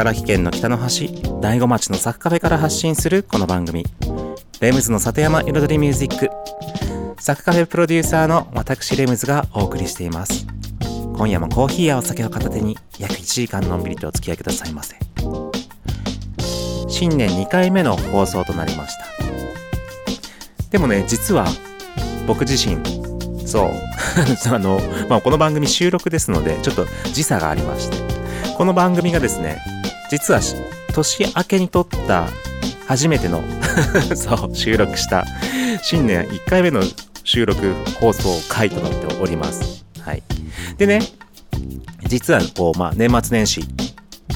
茨城県の北の端、大子町のサッカフェから発信するこの番組、レムズの里山彩りミュージック。サッカフェプロデューサーの私レムズがお送りしています。今夜もコーヒーやお酒を片手に約1時間のんびりとお付き合いくださいませ。新年2回目の放送となりました。でもね、実は僕自身、そう。あの、まあ、この番組収録ですので、ちょっと時差がありまして。この番組がですね、実は年明けに撮った初めての、そう、収録した新年1回目の収録放送回となっております。はい。でね、実はこう、まあ、年末年始、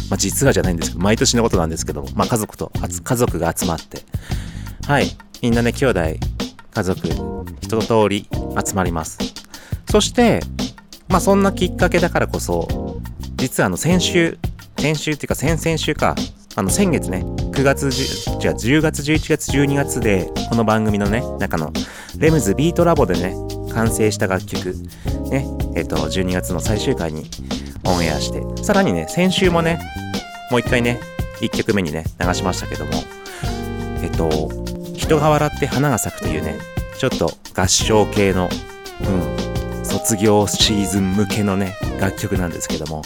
まあ、実はじゃないんですけど、毎年のことなんですけども、まあ、家族と、家族が集まって、はい、みんなね、兄弟、家族、一通り集まります。そして、まあそんなきっかけだからこそ、実はあの先週、先週っていうか先々週か、あの先月ね、9月、じゃあ10月、11月、12月で、この番組のね、中の、レムズビートラボでね、完成した楽曲、ね、えっ、と、12月の最終回にオンエアして、さらにね、先週もね、もう一回ね、1曲目にね、流しましたけども、えっと、人が笑って花が咲くというね、ちょっと合唱系の、うん、卒業シーズン向けのね、楽曲なんですけども、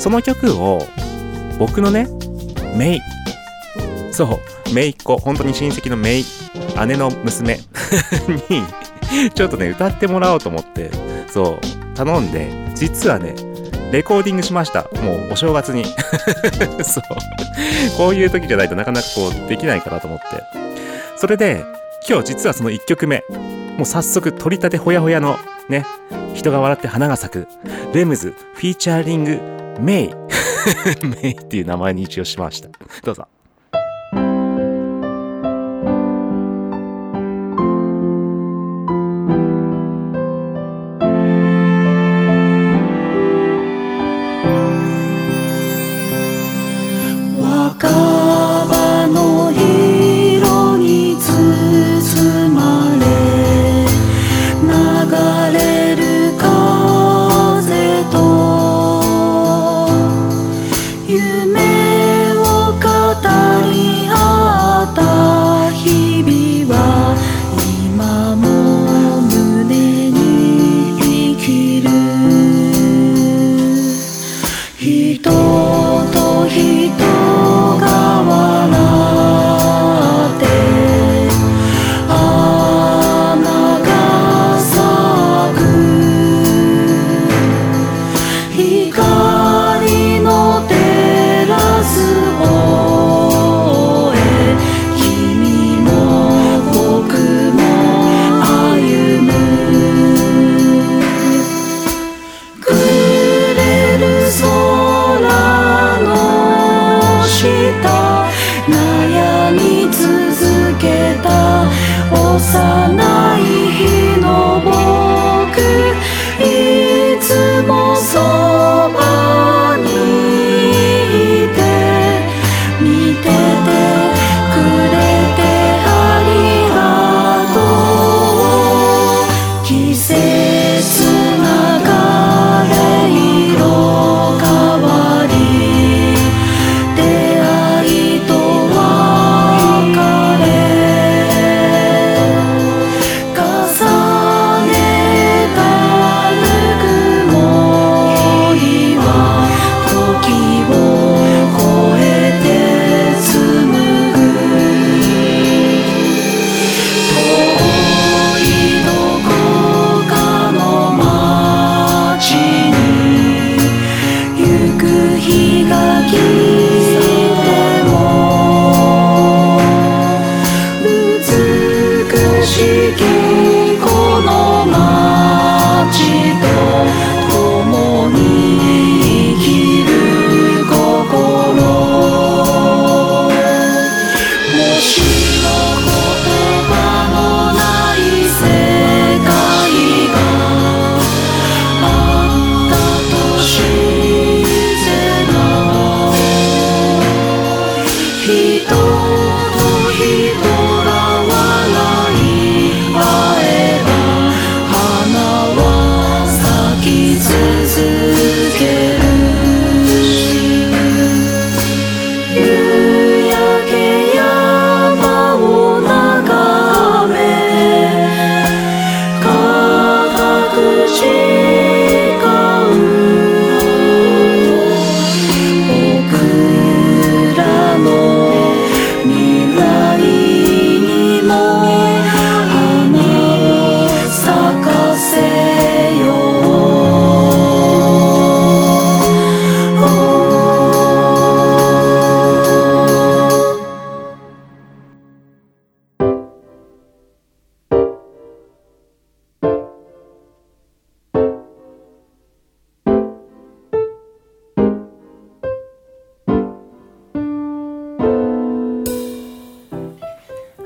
その曲を、僕のね、メイ、そう、メイっ子、本当に親戚のメイ、姉の娘 に、ちょっとね、歌ってもらおうと思って、そう、頼んで、実はね、レコーディングしました。もうお正月に。そう。こういう時じゃないとなかなかこうできないかなと思って。それで、今日実はその1曲目、もう早速取り立てほやほやのね、人が笑って花が咲く、レムズフィーチャーリングメイ。メイっていう名前に一応しました。どうぞ。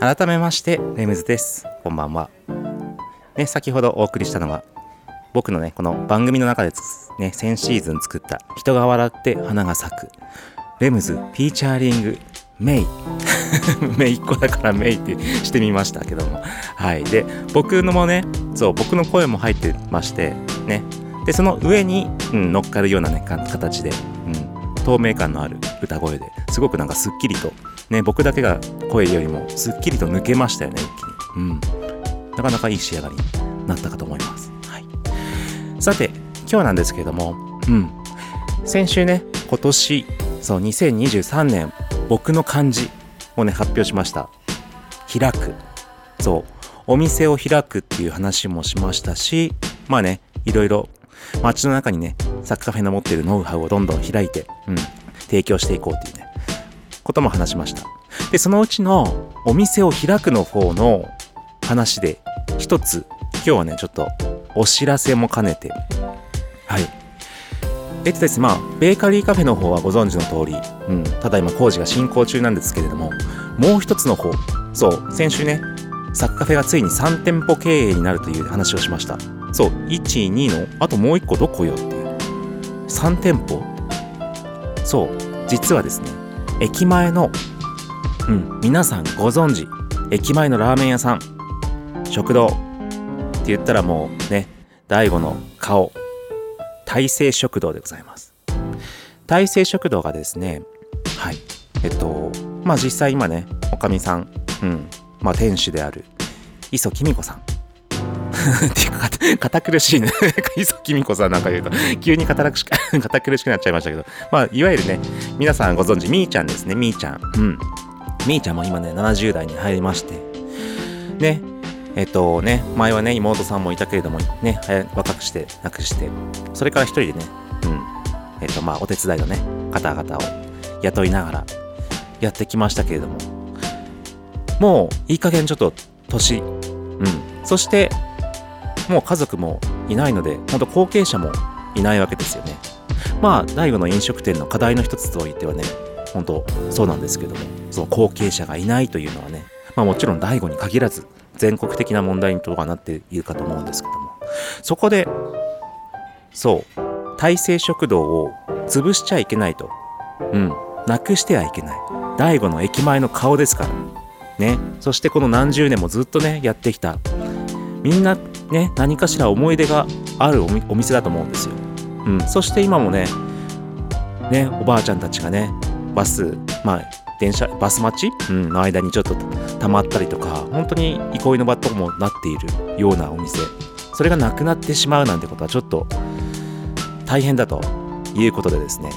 改めましてレムズです。こんばんは。ね先ほどお送りしたのが僕のねこの番組の中でね先シーズン作った人が笑って花が咲くレムズフィーチャーリングメイ。メイっ子だからメイってしてみましたけども。はい。で僕のもねそう僕の声も入ってましてね。でその上に、うん、乗っかるようなねか形で、うん、透明感のある歌声ですごくなんかすっきりとね僕だけが声よりもすっきりと抜けましたよね一気に。うん。なかなかいい仕上がりになったかと思います、はい、さて今日なんですけれどもうん。先週ね今年そう2023年僕の漢字をね発表しました。開く。そう。お店を開くっていう話もしましたしまあねいろいろ街の中にねサッカーフェの持ってるノウハウをどんどん開いて、うん、提供していこうっていうね。ことも話しました。でそのうちのお店を開くの方の話で一つ今日はねちょっとお知らせも兼ねて。はい。えっとですねまあベーカリーカフェの方はご存知の通り、うん、ただいま工事が進行中なんですけれどももう一つの方そう先週ねサッカフェがついに3店舗経営になるという話をしました。そう12のあともう1個どこよっていう。3店舗。そう実はですね駅前のうん皆さんご存知駅前のラーメン屋さん。食堂。って言ったらもうね大悟の顔。大成食堂でございます。大成食堂がですねはい。えっとまあ実際今ねおかみさんうん。まあ店主である磯紀美子さん。っていうか 堅苦しいね。磯紀美子さんなんか言うと急に堅苦しく 堅苦しくなっちゃいましたけど。まあいわゆるね皆さんご存知みーちゃんですね。みーちゃん。うん。みーちゃんも今ね70代に入りまして。ね。えっとね。前はね妹さんもいたけれどもね。若くして亡くして。それから一人でねうん。えっとまあお手伝いのね方々を雇いながらやってきましたけれども。もういい加減ちょっと年。うん。そしてもう家族もいないので本当後継者もいないわけですよね。まあ大悟の飲食店の課題の一つといってはね本当そうなんですけどもその後継者がいないというのはねまあもちろん大悟に限らず全国的な問題にとはなっているかと思うんですけども。そこでそう大成食堂を潰しちゃいけないと。うんなくしてはいけない。大悟の駅前の顔ですから。ね。そしてこの何十年もずっとねやってきたみんなね何かしら思い出があるお店だと思うんですよ、うん、そして今もねねおばあちゃんたちがねバスまあ電車バス待ち、うん、の間にちょっとたまったりとか本当に憩いの場ともなっているようなお店。それがなくなってしまうなんてことはちょっと大変だということでですね。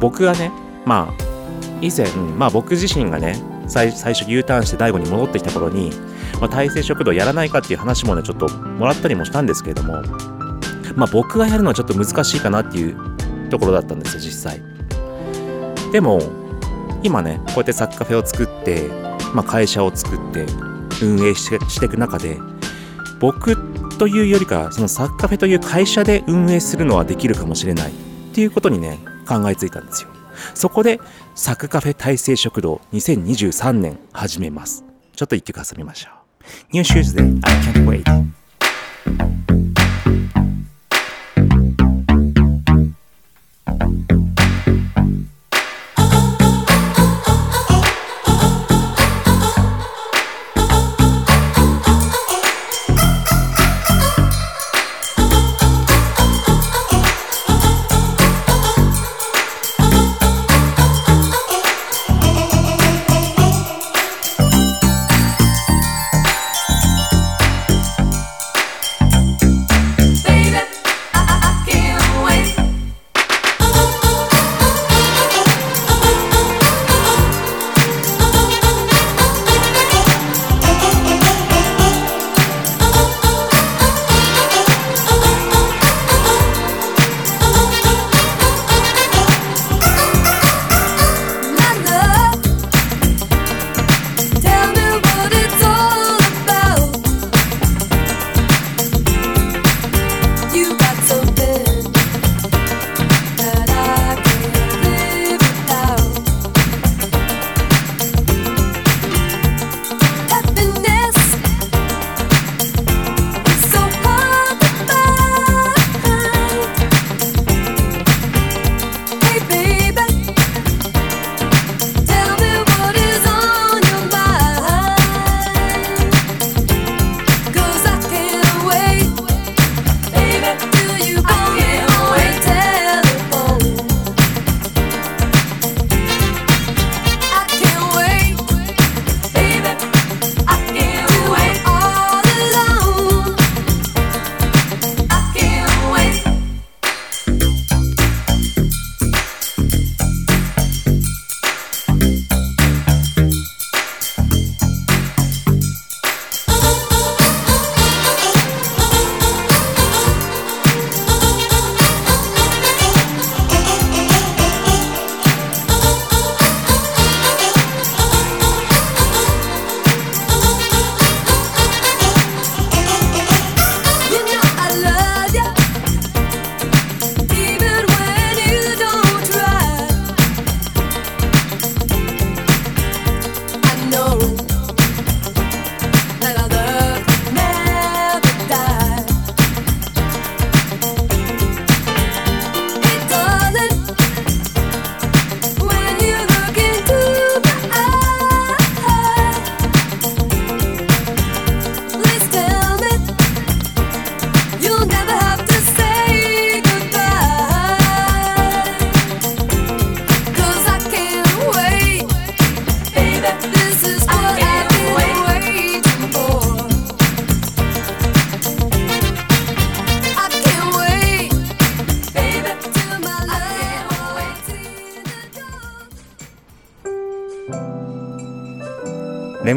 僕がねまあ以前、まあ、僕自身がね最初 U ターンして大悟に戻ってきた頃に、まあ、大成食堂やらないかっていう話もねちょっともらったりもしたんですけれどもまあ僕がやるのはちょっと難しいかなっていうところだったんですよ実際。でも今ねこうやってサッカフェを作って、まあ、会社を作って運営してしていく中で僕というよりかそのサッカフェという会社で運営するのはできるかもしれないっていうことにね考えついたんですよ。そこでサクカフェ大成食堂2023年始めます。ちょっと一曲遊びましょう。ニューシューズで I can't wait. レ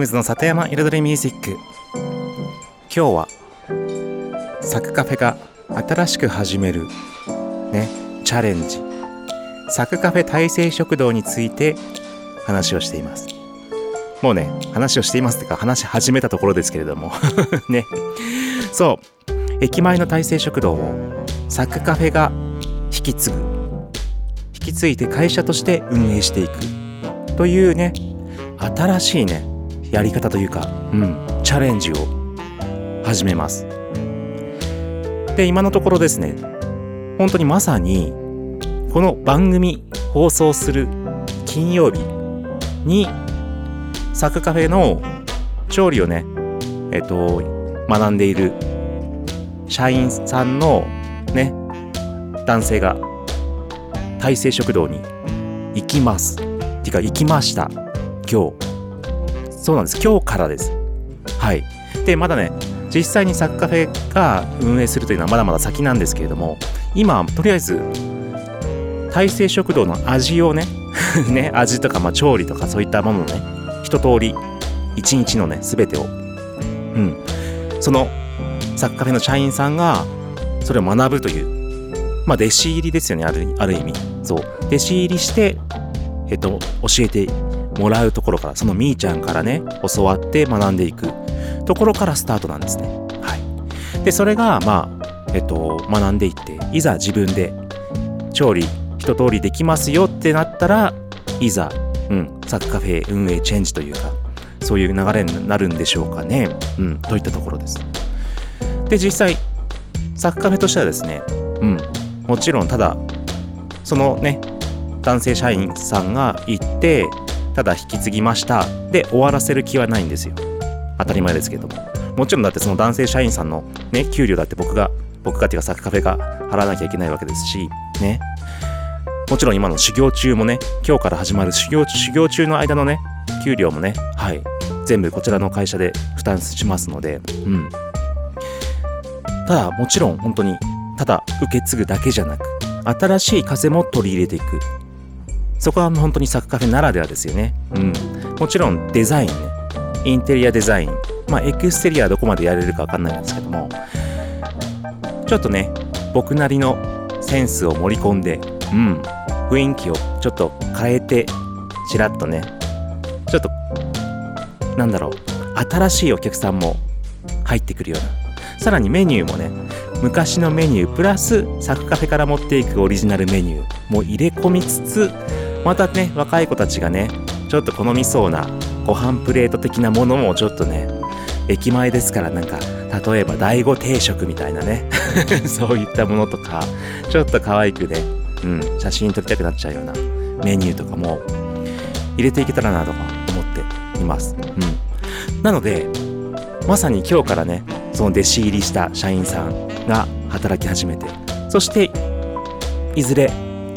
ムズの里山彩りミュージック今日はサクカフェが新しく始めるねチャレンジ。サクカフェ大成食堂について話をしています。もうね話をしていますってか話し始めたところですけれども。ね。そう。駅前の大成食堂をサクカフェが引き継ぐ。引き継いで会社として運営していく。というね新しいねやり方というか、うん、チャレンジを始めます。で今のところですね本当にまさにこの番組放送する金曜日にサクカフェの調理をねえっと学んでいる社員さんのね男性が大成食堂に行きます。っていうか行きました。今日。そうなんです。今日からです。はい。でまだね実際にサクカーフェが運営するというのはまだまだ先なんですけれども今とりあえず大成食堂の味をね ね味とか、まあ、調理とかそういったものをね一通り一日のね全てを。うん。そのサクカフェの社員さんがそれを学ぶというまあ弟子入りですよねあるある意味。そう。弟子入りしてえっと教えてもらうところからそのみーちゃんからね教わって学んでいくところからスタートなんですね。はい。で、それが、まあ、えっと、学んでいって、いざ自分で調理一通りできますよってなったら、いざ、うん、サッカフェ運営チェンジというか、そういう流れになるんでしょうかね。うん、といったところです。で、実際、サッカフェとしてはですね、うん、もちろんただ、そのね、男性社員さんが行って、ただ引き継ぎました。で、終わらせる気はないんですよ。当たり前ですけども。もちろんだってその男性社員さんのね、給料だって僕が、僕がっていうかサッカフェが払わなきゃいけないわけですし、ね。もちろん今の修行中もね、今日から始まる修行修行中の間のね、給料もね、はい、全部こちらの会社で負担しますので、うん。ただ、もちろん本当に、ただ受け継ぐだけじゃなく、新しい風も取り入れていく。そこは本当にサッカフェならではですよね。うん。もちろんデザインね、インテリアデザイン、まあエクステリアはどこまでやれるかわかんないんですけども、ちょっとね、僕なりのセンスを盛り込んで、うん、雰囲気をちょっと変えて、ちらっとね、ちょっと、なんだろう、新しいお客さんも入ってくるような、さらにメニューもね、昔のメニュープラスサクカフェから持っていくオリジナルメニューも入れ込みつつ、またね、若い子たちがね、ちょっと好みそうなご飯プレート的なものもちょっとね、駅前ですからなんか、例えば第五定食みたいなね、そういったものとか、ちょっと可愛くね、うん、写真撮りたくなっちゃうようなメニューとかも入れていけたらなとか思っています。うん。なので、まさに今日からね、その弟子入りした社員さんが働き始めて、そして、いずれ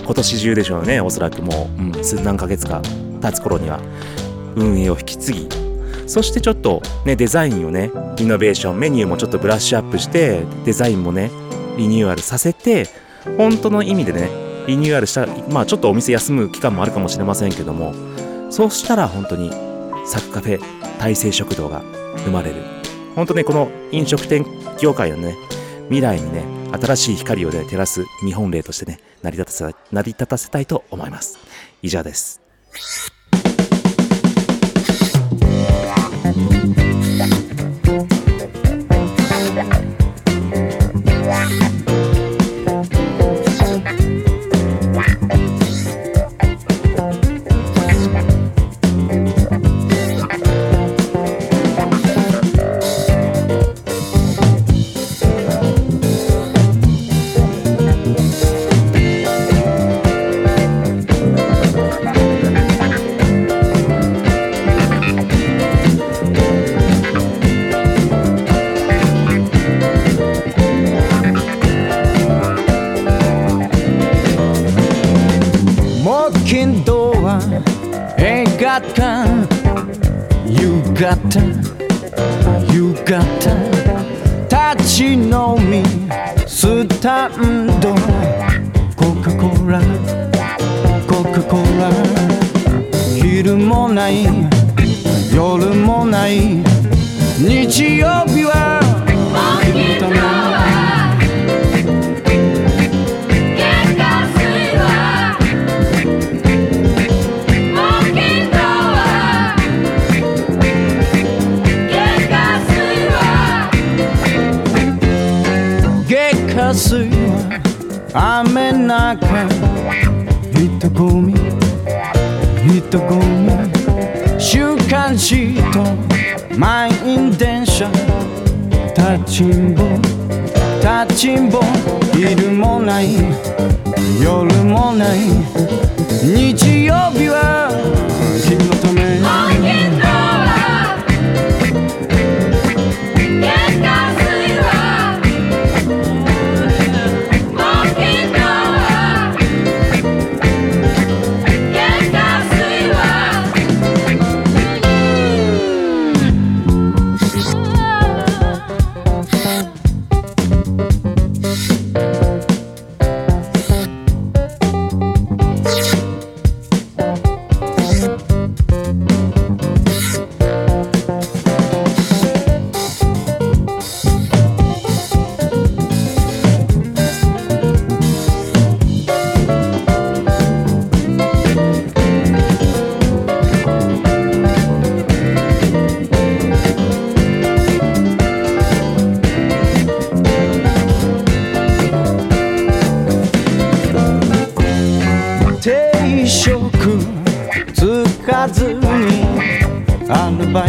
今年中でしょうね、おそらくもう、うん、数何ヶ月か経つ頃には。運営を引き継ぎ、そしてちょっとね、デザインをね、イノベーション、メニューもちょっとブラッシュアップして、デザインもね、リニューアルさせて、本当の意味でね、リニューアルした、まあちょっとお店休む期間もあるかもしれませんけども、そうしたら本当にサクカフェ大成食堂が生まれる。本当ね、この飲食店業界のね、未来にね、新しい光をね、照らす日本例としてね、成り立たせ成り立たせたいと思います。以上です。夕方夕方立ち飲みスタンドコカ・コーラコカ・コーラ昼もない夜もない日曜日は君のた雨中人混み人混み週刊誌と満員電車立ちんぼ立ちんぼ昼もない夜もない日曜日は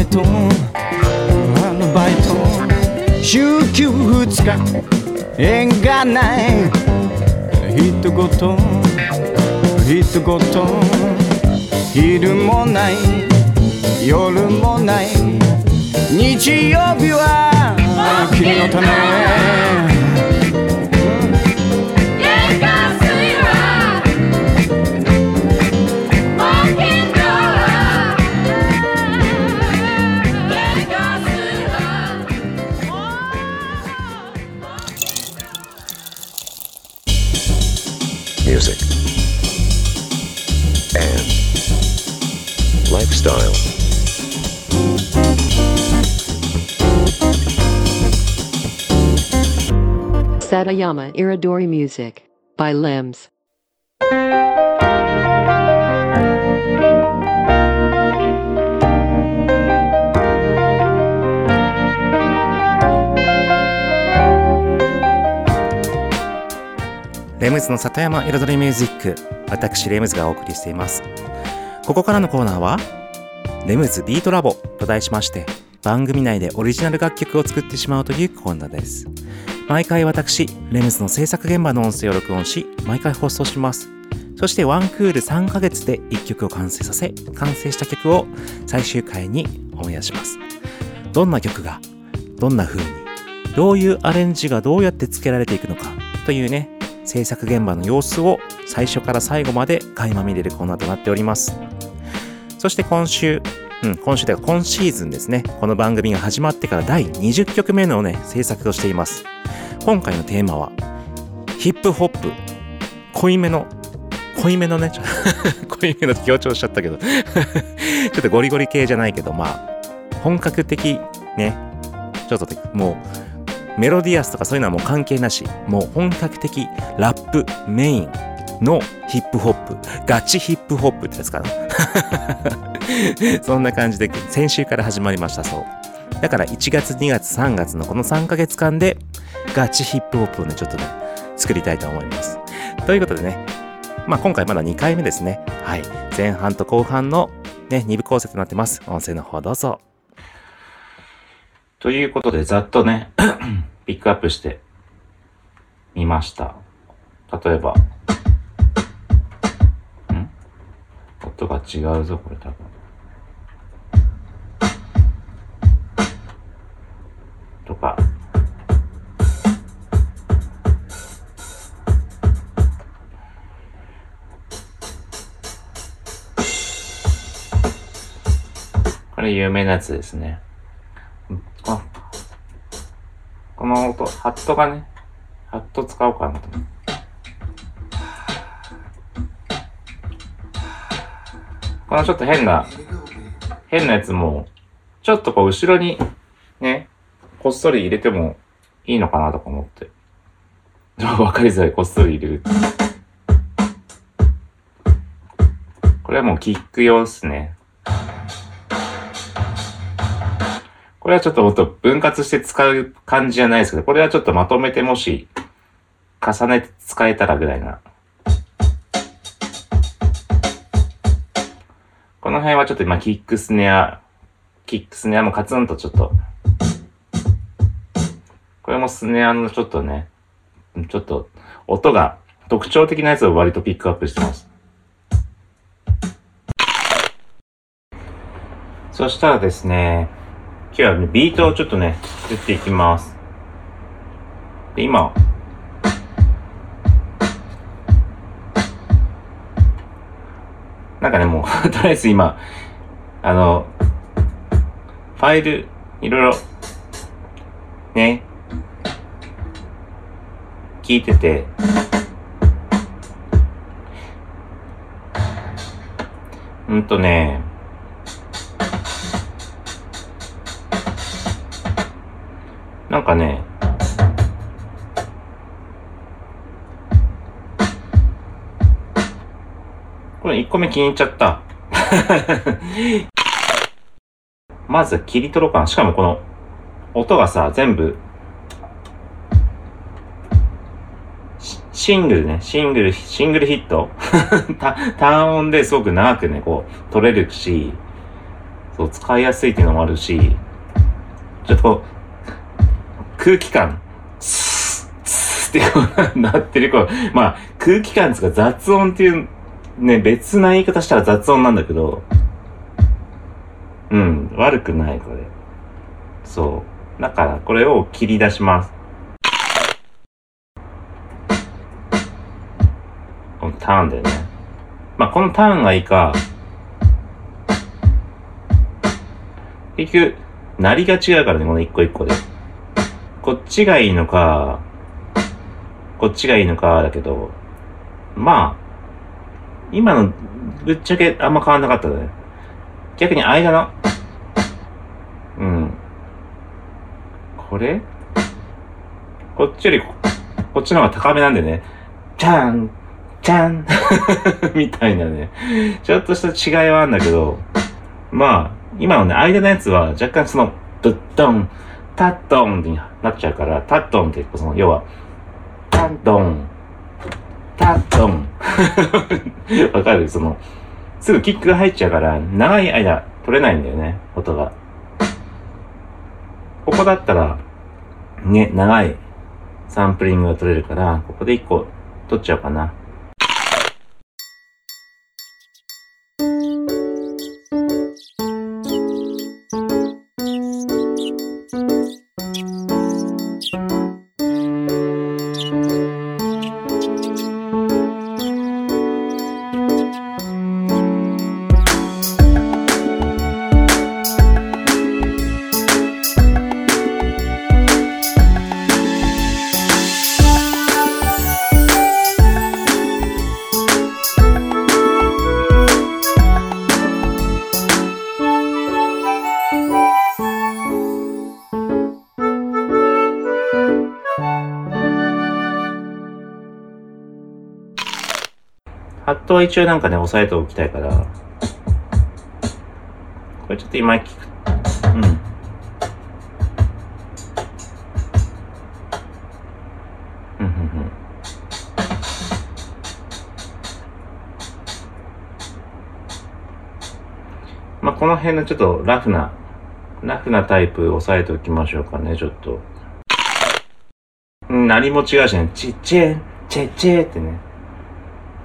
ト。アルバイト。週休二日。縁がない。一言。一言。昼もない。夜もない。日曜日は君のため。Satayama Iridori Music by Limbs. レムズの里山彩りミュージック私レムズがお送りしていますここからのコーナーはレムズビートラボと題しまして番組内でオリジナル楽曲を作ってしまうというコーナーです毎回私レムズの制作現場の音声を録音し毎回放送しますそしてワンクール3ヶ月で1曲を完成させ完成した曲を最終回にオンエアしますどんな曲がどんな風にどういうアレンジがどうやって付けられていくのかというね制作現場の様子を最初から最後まで垣間見れるコーナーとなっております。そして今週、うん、今週で今シーズンですね、この番組が始まってから第20曲目のね、制作をしています。今回のテーマは、ヒップホップ、濃いめの、濃いめのね、濃いめの強調しちゃったけど、ちょっとゴリゴリ系じゃないけど、まあ、本格的ね、ちょっともう、メロディアスとかそういうのはもう関係なし、もう本格的ラップメインのヒップホップ、ガチヒップホップってやつかな。そんな感じで先週から始まりました、そう。だから1月、2月、3月のこの3ヶ月間でガチヒップホップをね、ちょっとね、作りたいと思います。ということでね、まあ今回まだ2回目ですね。はい。前半と後半のね、2部構成となってます。音声の方どうぞ。ということで、ざっとね、ピックアップしてみました。例えば、ん？音が違うぞ、これ多分。とか。これ有名なやつですね。あこの音、ハットがね、ハット使おうかなと思って。このちょっと変な、変なやつも、ちょっとこう後ろに、ね、こっそり入れてもいいのかなとか思って。わかりづらい、こっそり入れる。これはもうキック用っすね。これはちょっともっと分割して使う感じじゃないですけど、これはちょっとまとめてもし、重ねて使えたらぐらいな。この辺はちょっと今、キックスネア、キックスネアもカツンとちょっと、これもスネアのちょっとね、ちょっと音が特徴的なやつを割とピックアップしてます。そしたらですね、今日はね、ビートをちょっとね、作っていきます。で、今、なんかね、もう、とりあえず今、あの、ファイル、いろいろ、ね、聞いてて、うんとね、なんかね、これ1個目気に入っちゃった。まず切り取ろうかな。しかもこの音がさ、全部、シングルね、シングル、シングルヒットタターン音ですごく長くね、こう、取れるし、そう、使いやすいっていうのもあるし、ちょっと、空気感、スッ、スッってこう なってる、こう、まあ、空気感つか雑音っていう、ね、別な言い方したら雑音なんだけど、うん、悪くない、これ。そう。だから、これを切り出します。ターンだよね。まあ、このターンがいいか、結局、なりが違うからね、この一個一個で。こっちがいいのか、こっちがいいのか、だけど、まあ、今の、ぶっちゃけあんま変わんなかったね。逆に間の、うん。これ？こっちよりこ、こっちの方が高めなんでね。じゃんじゃん みたいなね。ちょっとした違いはあるんだけど、まあ、今のね、間のやつは若干その、ドッドン、タッドンになっちゃうから、タッドンって、その、要は、タッドン、タッドン。わかる？その、すぐキックが入っちゃうから、長い間取れないんだよね、音が。ここだったら、ね、長いサンプリングが取れるから、ここで一個取っちゃおうかな。は一応なんかね、押さえておきたいから。これちょっと今聞く。うん。うん、うん、うん。まあ、この辺のちょっとラフな、ラフなタイプ押さえておきましょうかね、ちょっと。うん、鳴りも違うしね、ちっちぇ、ちぇちぇってね。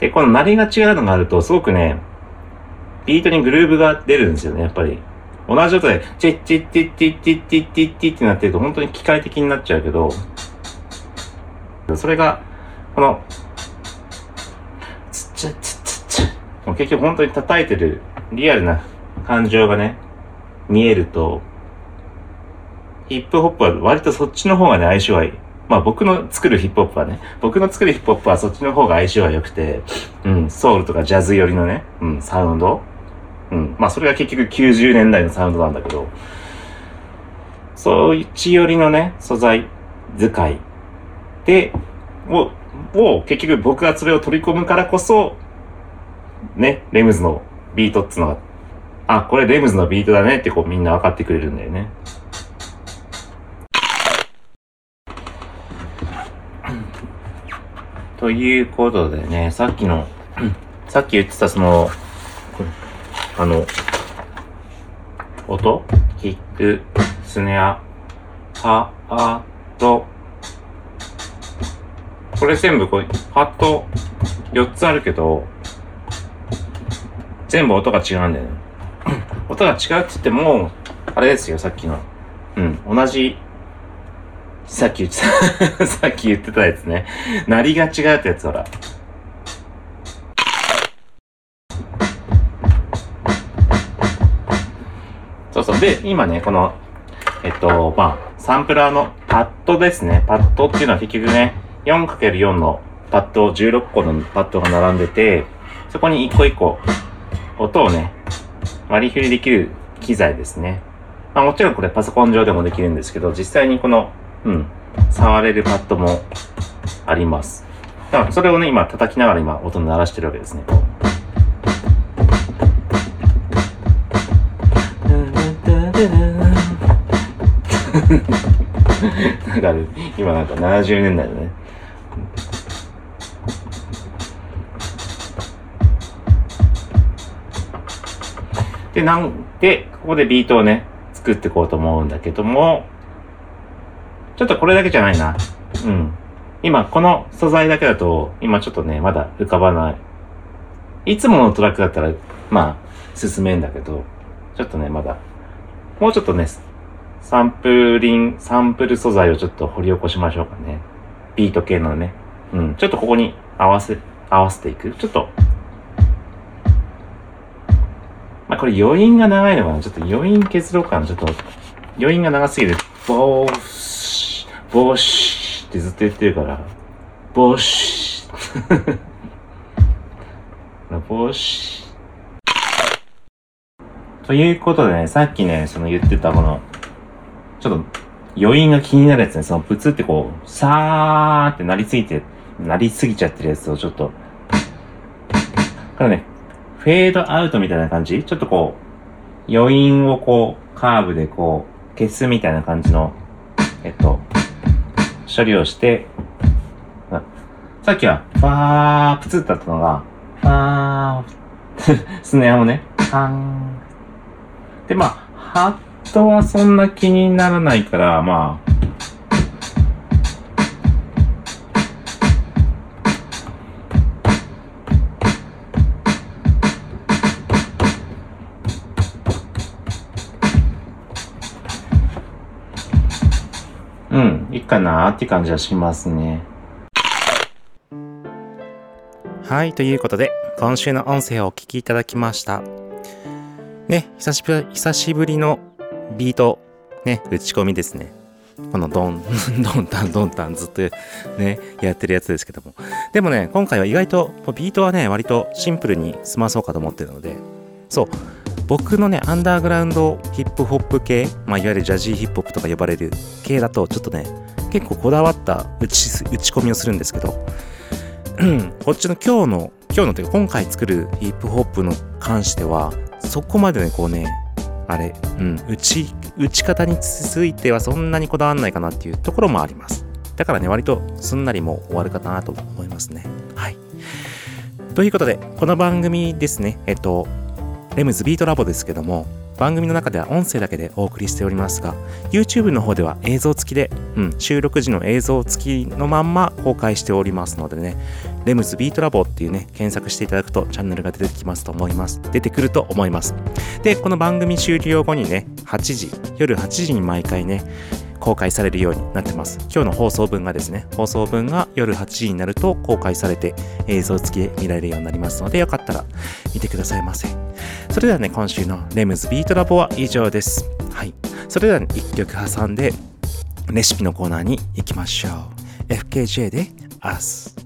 で、この鳴りが違うのがあると、すごくね、ビートにグルーブが出るんですよね、やっぱり。同じ音で、チッチッチッチッチッチッチッチッってなってると、本当に機械的になっちゃうけど、それが、この、つっちゃつっつっちゃ、もう結局本当に叩いてるリアルな感情がね、見えると、ヒップホップは割とそっちの方がね、相性はいい。まあ僕の作るヒップホップはね、僕の作るヒップホップはそっちの方が相性は良くて、うん、ソウルとかジャズ寄りのね、うん、サウンド。うん、まあそれが結局90年代のサウンドなんだけど、そういち寄りのね、素材使いで、を、を結局僕がそれを取り込むからこそ、ね、レムズのビートっつうのが、あ、これレムズのビートだねってこうみんな分かってくれるんだよね。ということでね、さっきの、さっき言ってたその、あの、音キック、スネア、ハート、これ全部こう、ハット4つあるけど、全部音が違うんだよね。音が違うって言っても、あれですよ、さっきの。うん、同じ、さっき言ってた、さっき言ってたやつね。鳴りが違うってやつ、ほら。そうそう。で、今ね、この、えっと、まあ、サンプラーのパッドですね。パッドっていうのは結局ね、4×4 のパッド、16個のパッドが並んでて、そこに一個一個音をね、割り振りできる機材ですね。まあもちろんこれパソコン上でもできるんですけど、実際にこの、うん、触れるパッドもあります。だからそれをね、今叩きながら今音鳴らしてるわけですね。こうだか今なんか70年代のね。で、なんで、ここでビートをね、作っていこうと思うんだけども、ちょっとこれだけじゃないな。うん。今、この素材だけだと、今ちょっとね、まだ浮かばない。いつものトラックだったら、まあ、進めんだけど、ちょっとね、まだ、もうちょっとね、サンプリン、サンプル素材をちょっと掘り起こしましょうかね。ビート系のね。うん。ちょっとここに合わせ、合わせていく。ちょっと、まあこれ余韻が長いのかなちょっと余韻削ろうかなちょっと、余韻が長すぎて、ボー、ボーシュってずっと言ってるから、ボーシュ。ボーシュ。ということでね、さっきね、その言ってたこの、ちょっと余韻が気になるやつね、そのプツってこう、さーってなりすぎて、なりすぎちゃってるやつをちょっと、これね、フェードアウトみたいな感じ？ちょっとこう、余韻をこう、カーブでこう、消すみたいな感じの、えっと、処理をして、あさっきは、ファー、プツッだったのが、ファー、スネアをね、ハン。で、まあ、ハットはそんな気にならないから、まあ、かなって感じはしますね。はい、ということで、今週の音声をお聞きいただきました。ね、久しぶり、久しぶりのビート、ね、打ち込みですね。このドン、ドンタン、ドンタンずっとね、やってるやつですけども。でもね、今回は意外と、ビートはね、割とシンプルに済まそうかと思ってるので、そう、僕のね、アンダーグラウンドヒップホップ系、まあ、いわゆるジャジーヒップホップとか呼ばれる系だと、ちょっとね、結構こだわった打ち打ち込みをするんですけど、こっちの今日の、今日のというか今回作るヒップホップの関しては、そこまでね、こうね、あれ、うん、打ち、打ち方についてはそんなにこだわんないかなっていうところもあります。だからね、割とすんなりもう終わるかなと思いますね。はい。ということで、この番組ですね、えっと、レムズビートラボですけども、番組の中では音声だけでお送りしておりますが、YouTube の方では映像付きで、うん、収録時の映像付きのまんま公開しておりますのでね、レムズビートラボっていうね、検索していただくとチャンネルが出てきますと思います。出てくると思います。で、この番組終了後にね、8時、夜8時に毎回ね、公開されるようになってます。今日の放送分がですね、放送分が夜8時になると公開されて映像付きで見られるようになりますので、よかったら見てくださいませ。それではね、今週のレムズビートラボは以上です。はい。それでは、ね、1曲挟んで、レシピのコーナーに行きましょう。FKJ で Us。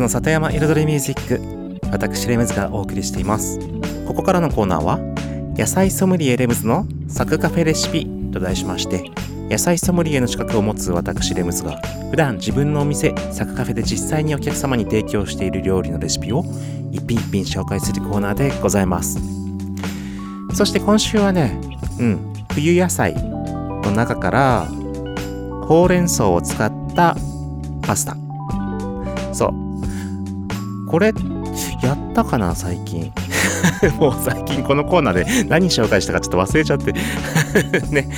の里山彩りミュージック私レムズがお送りしています。ここからのコーナーは野菜ソムリエレムズのサクカフェレシピと題しまして野菜ソムリエの資格を持つ私レムズが普段自分のお店サクカフェで実際にお客様に提供している料理のレシピを一品一品紹介するコーナーでございます。そして今週はねうん冬野菜の中からほうれん草を使ったパスタ。そう。これやったかな最近？もう最近このコーナーで何紹介したかちょっと忘れちゃって。ね。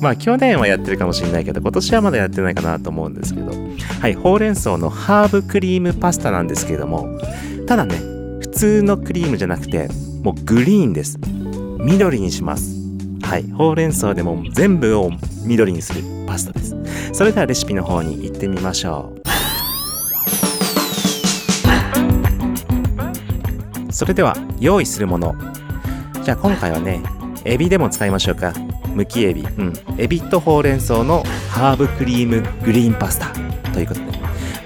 まあ去年はやってるかもしれないけど今年はまだやってないかなと思うんですけど。はいほうれん草のハーブクリームパスタなんですけども。ただね普通のクリームじゃなくてもうグリーンです。緑にします。はいほうれん草でも全部を緑にするパスタです。それではレシピの方に行ってみましょう。それでは用意するもの。じゃあ今回はねエビでも使いましょうか。むきエビ。うん。エビとほうれん草のハーブクリームグリーンパスタ。ということで。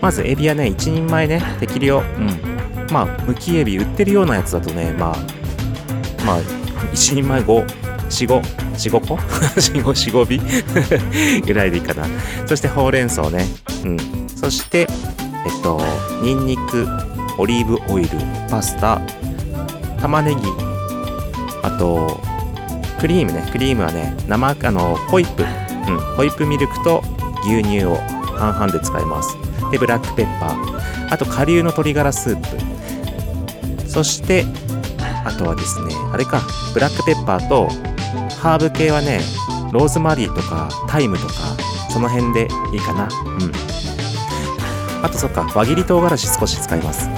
まずエビはね1人前ね適量。うん。まあむきエビ売ってるようなやつだとねまあまあ1人前5 4、5、4、5個 ?4、5、4、5尾？ぐらいでいいかな。そしてほうれん草ね。うん。そして、えっと、ニンニク、オリーブオイル、パスタ、玉ねぎ、あと、クリームね。クリームはね、生、あの、ホイップ。うん。ホイップミルクと牛乳を半々で使います。で、ブラックペッパー。あと、顆粒の鶏ガラスープ。そして、あとはですね、あれか、ブラックペッパーと、ハーブ系はね、ローズマリーとかタイムとか、その辺でいいかな。うん。あとそっか、輪切り唐辛子少し使います。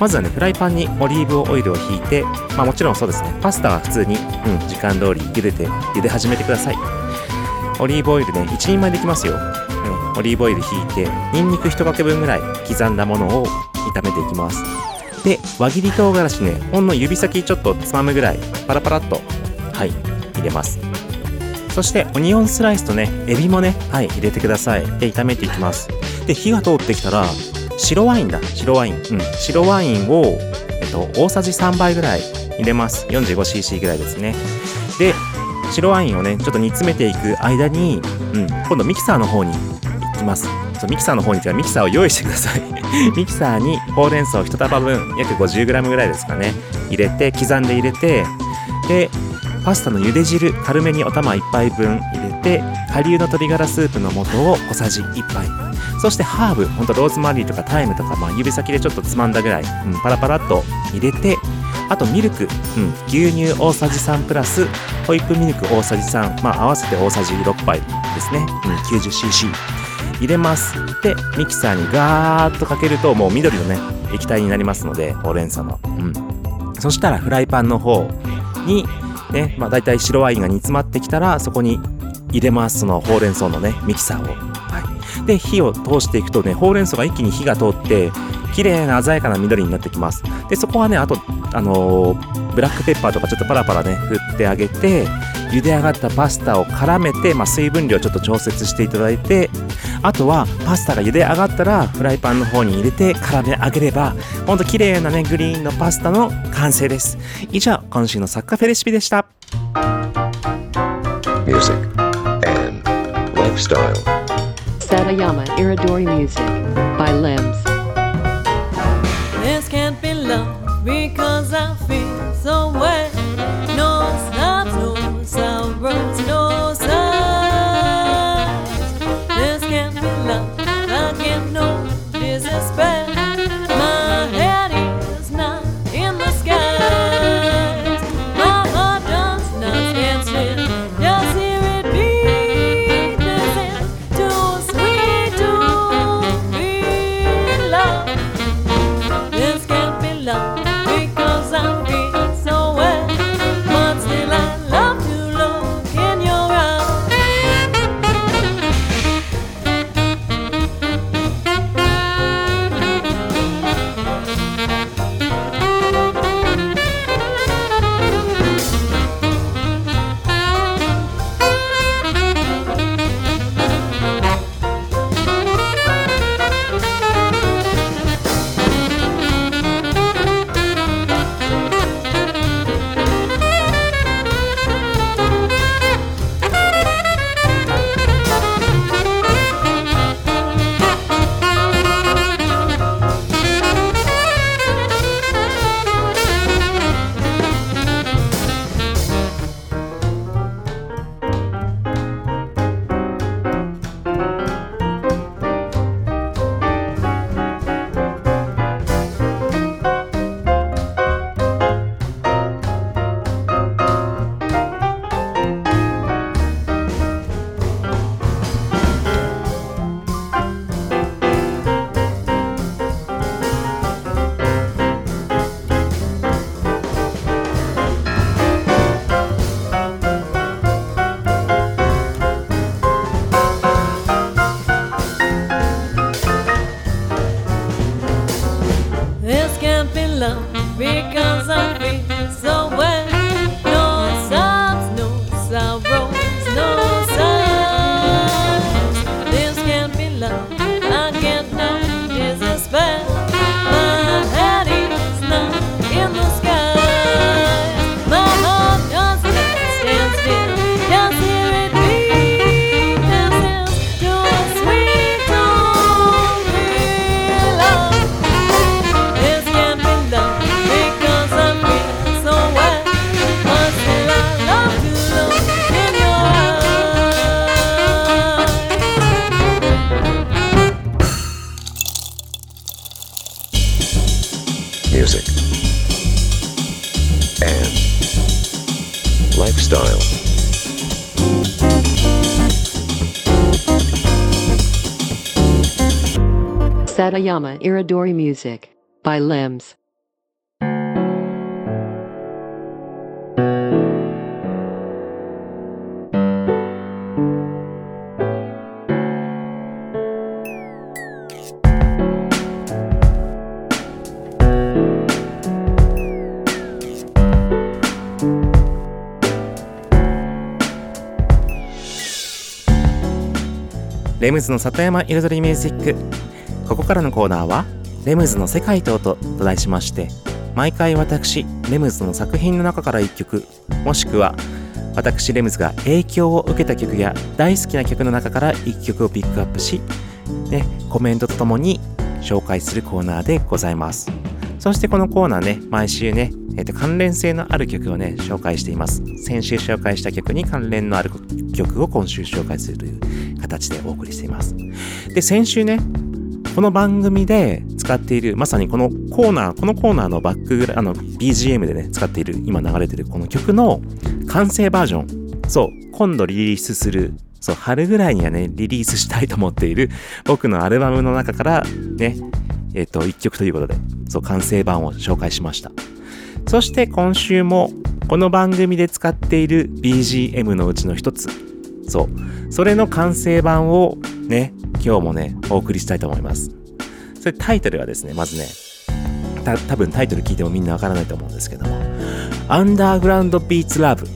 まずはね、フライパンにオリーブオイルをひいて、まあもちろんそうですね、パスタは普通に、うん、時間通り茹でて、茹で始めてください。オリーブオイルね、1人前できますよ。うん、オリーブオイルひいて、ニンニク1かけ分ぐらい刻んだものを炒めていきます。で、輪切り唐辛子ね、ほんの指先ちょっとつまむぐらい、パラパラっと、はい、入れます。そして、オニオンスライスとね、エビもね、はい、入れてください。で、炒めていきます。で、火が通ってきたら、白ワインだ。白ワイン。うん。白ワインを、えっと、大さじ3杯ぐらい入れます。45cc ぐらいですね。で、白ワインをね、ちょっと煮詰めていく間に、うん、今度ミキサーの方に行きます。そうミキサーの方に、ミキサーを用意してください。ミキサーにほうれん草1束分、約 50g ぐらいですかね、入れて、刻んで入れて、で、パスタの茹で汁、軽めにお玉1杯分入れて、顆粒の鶏ガラスープの素を小さじ1杯。そしてハーブ、ほんとローズマリーとかタイムとか、まあ、指先でちょっとつまんだぐらい、うん、パラパラっと入れて、あとミルク、うん、牛乳大さじ3プラス、ホイップミルク大さじ3、まあ、合わせて大さじ6杯ですね。うん、90cc。入れます。で、ミキサーにガーッとかけると、もう緑のね、液体になりますので、ほうれん草の。うん。そしたらフライパンの方に、ね、まあ大体白ワインが煮詰まってきたら、そこに入れます。そのほうれん草のね、ミキサーを。で、火を通していくとね、ほうれん草が一気に火が通って、綺麗な鮮やかな緑になってきます。で、そこはね、あと、あのーブラックペッパーとかちょっとパラパラね、振ってあげて、茹で上がったパスタを絡めて、まあ、水分量ちょっと調節していただいて、あとはパスタが茹で上がったらフライパンの方に入れて絡め上げれば、ほんと綺麗なね、グリーンのパスタの完成です。以上、今週のサッカーフェレシピでした。music, and lifestyle. Satayama Iridori Music by Limbs. This can't be love because I feel so wet. Satayama Iridori Music by Limbs. レムズの里山彩りミュージック ここからのコーナーは「レムズの世界と音」と題しまして毎回私レムズの作品の中から1曲もしくは私レムズが影響を受けた曲や大好きな曲の中から1曲をピックアップし、ね、コメントとともに紹介するコーナーでございます。そしてこのコーナーね毎週ね、えーと関連性のある曲をね紹介しています。先週紹介した曲に関連のある曲を今週紹介するという形でお送りしています。で先週ねこの番組で使っているまさにこのコーナーこのコーナーのバックグラあの BGM でね使っている今流れてるこの曲の完成バージョン。そう今度リリースするそう春ぐらいにはねリリースしたいと思っている僕のアルバムの中からねえっ、と1曲ということでそう完成版を紹介しました。そして今週もこの番組で使っている BGM のうちの一つ。そうそれの完成版をね今日もねお送りしたいと思います。それタイトルはですねまずねた多分タイトル聞いてもみんなわからないと思うんですけどもアンダーグラウンドビーツラブ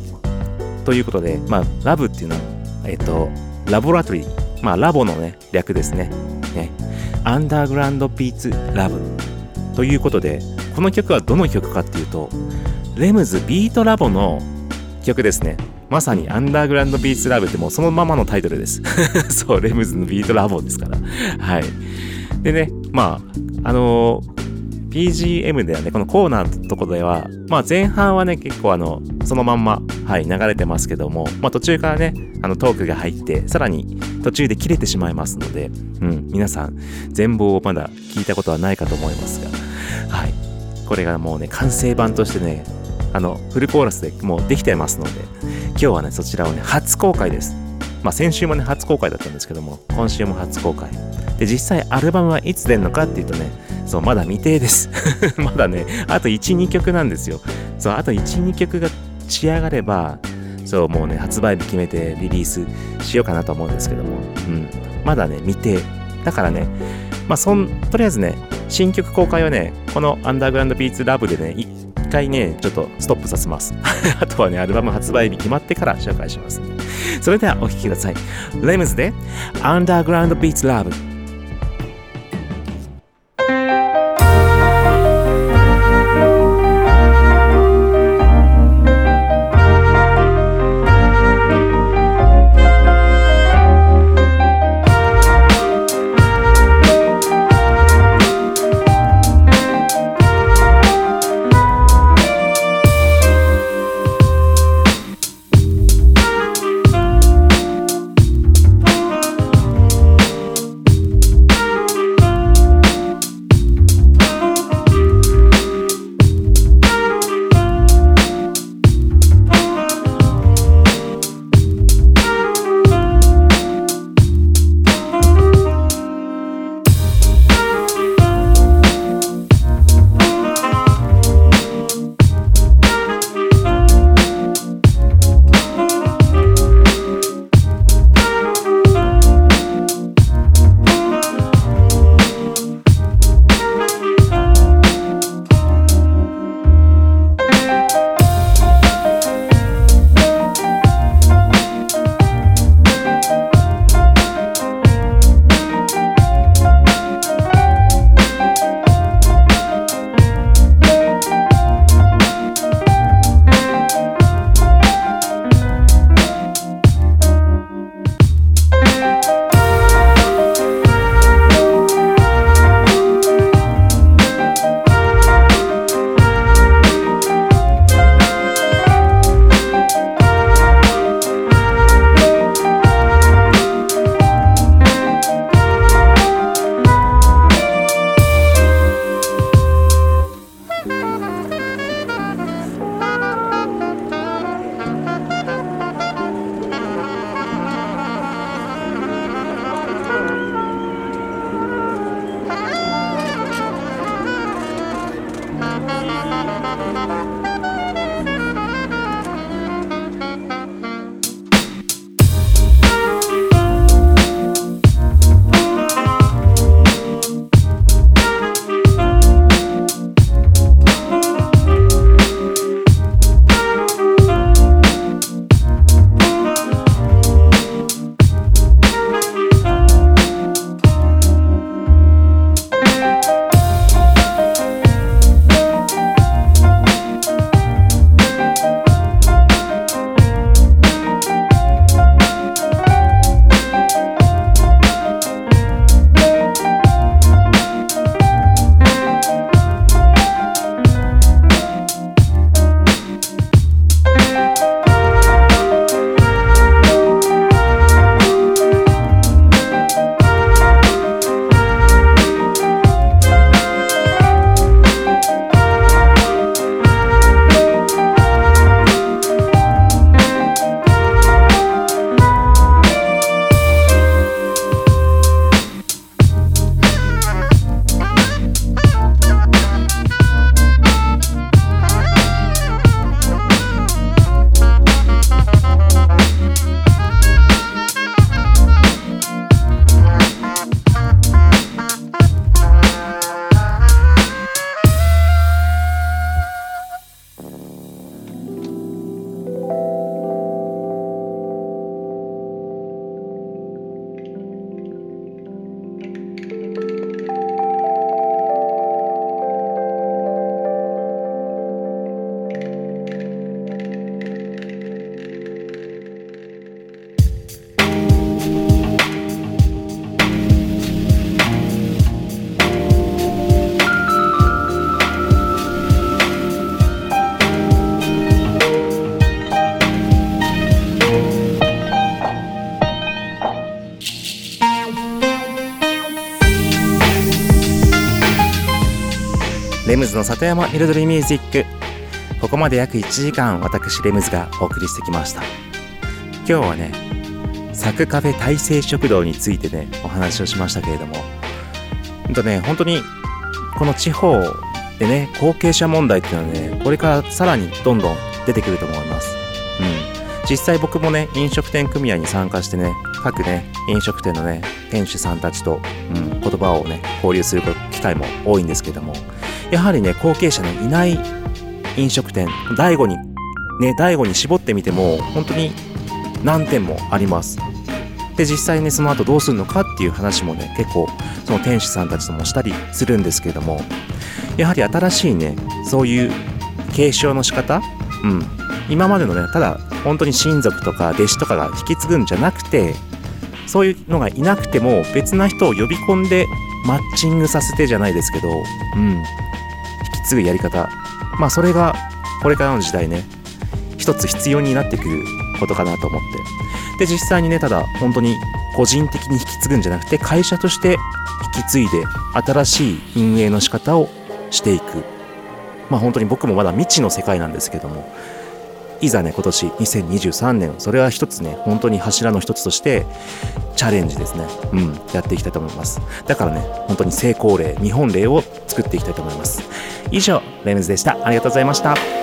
ということでまあラブっていうのはえっ、とラボラトリーまあラボのね略ですね。ね。アンダーグラウンドビーツラブということでこの曲はどの曲かっていうとレムズビートラボの曲ですね。まさにアンダーグラウンドビーツラブってもうそのままのタイトルです。そうレムズのビートラボですから。はい。でねまああのー BGM ではね、このコーナーのところでは、まあ前半はね、結構あの、そのまんま、はい、流れてますけども、まあ途中からね、あのトークが入って、さらに途中で切れてしまいますので、うん、皆さん、全貌をまだ聞いたことはないかと思いますが、はい、これがもうね、完成版としてね、あの、フルコーラスでもうできてますので、今日はね、そちらをね、初公開です。まあ先週もね、初公開だったんですけども、今週も初公開。で、実際アルバムはいつ出るのかっていうとね、そう、まだ未定です。まだね、あと1、2曲なんですよ。そう、あと1、2曲が仕上がれば、そう、もうね、発売日決めてリリースしようかなと思うんですけども、うん、まだね、未定。だからね、まあ、そん、とりあえずね、新曲公開はね、このアンダーグラウンドビーツラブでね、回ね、ちょっとストップさせます。あとはね、アルバム発売日決まってから紹介します。それではお聴きください。レムズで、アンダーグラウンドビーツラブ。ズの里山彩りミュージックここまで約1時間私レムズがお送りしてきました。今日はねサクカフェ大成食堂についてねお話をしましたけれども。ほんとね本当にこの地方でね後継者問題っていうのはねこれからさらにどんどん出てくると思います。うん。実際僕もね飲食店組合に参加してね各ね飲食店のね店主さんたちと、うん、言葉をね交流する機会も多いんですけども。やはりね後継者のいない飲食店第5にね第5に絞ってみても本当に何店もあります。で実際ねその後どうするのかっていう話もね結構その店主さんたちともしたりするんですけれどもやはり新しいねそういう継承の仕方うん。今までのねただ本当に親族とか弟子とかが引き継ぐんじゃなくてそういうのがいなくても別な人を呼び込んでマッチングさせてじゃないですけどうん。き継ぐやり方。まあそれがこれからの時代ね。一つ必要になってくることかなと思って。で実際にねただ本当に個人的に引き継ぐんじゃなくて会社として引き継いで新しい運営の仕方をしていく。まあ本当に僕もまだ未知の世界なんですけども。いざね今年2023年それは一つね本当に柱の一つとしてチャレンジですね。うんやっていきたいと思います。だからね本当に成功例日本例を作っていきたいと思います。以上レムズでした。ありがとうございました。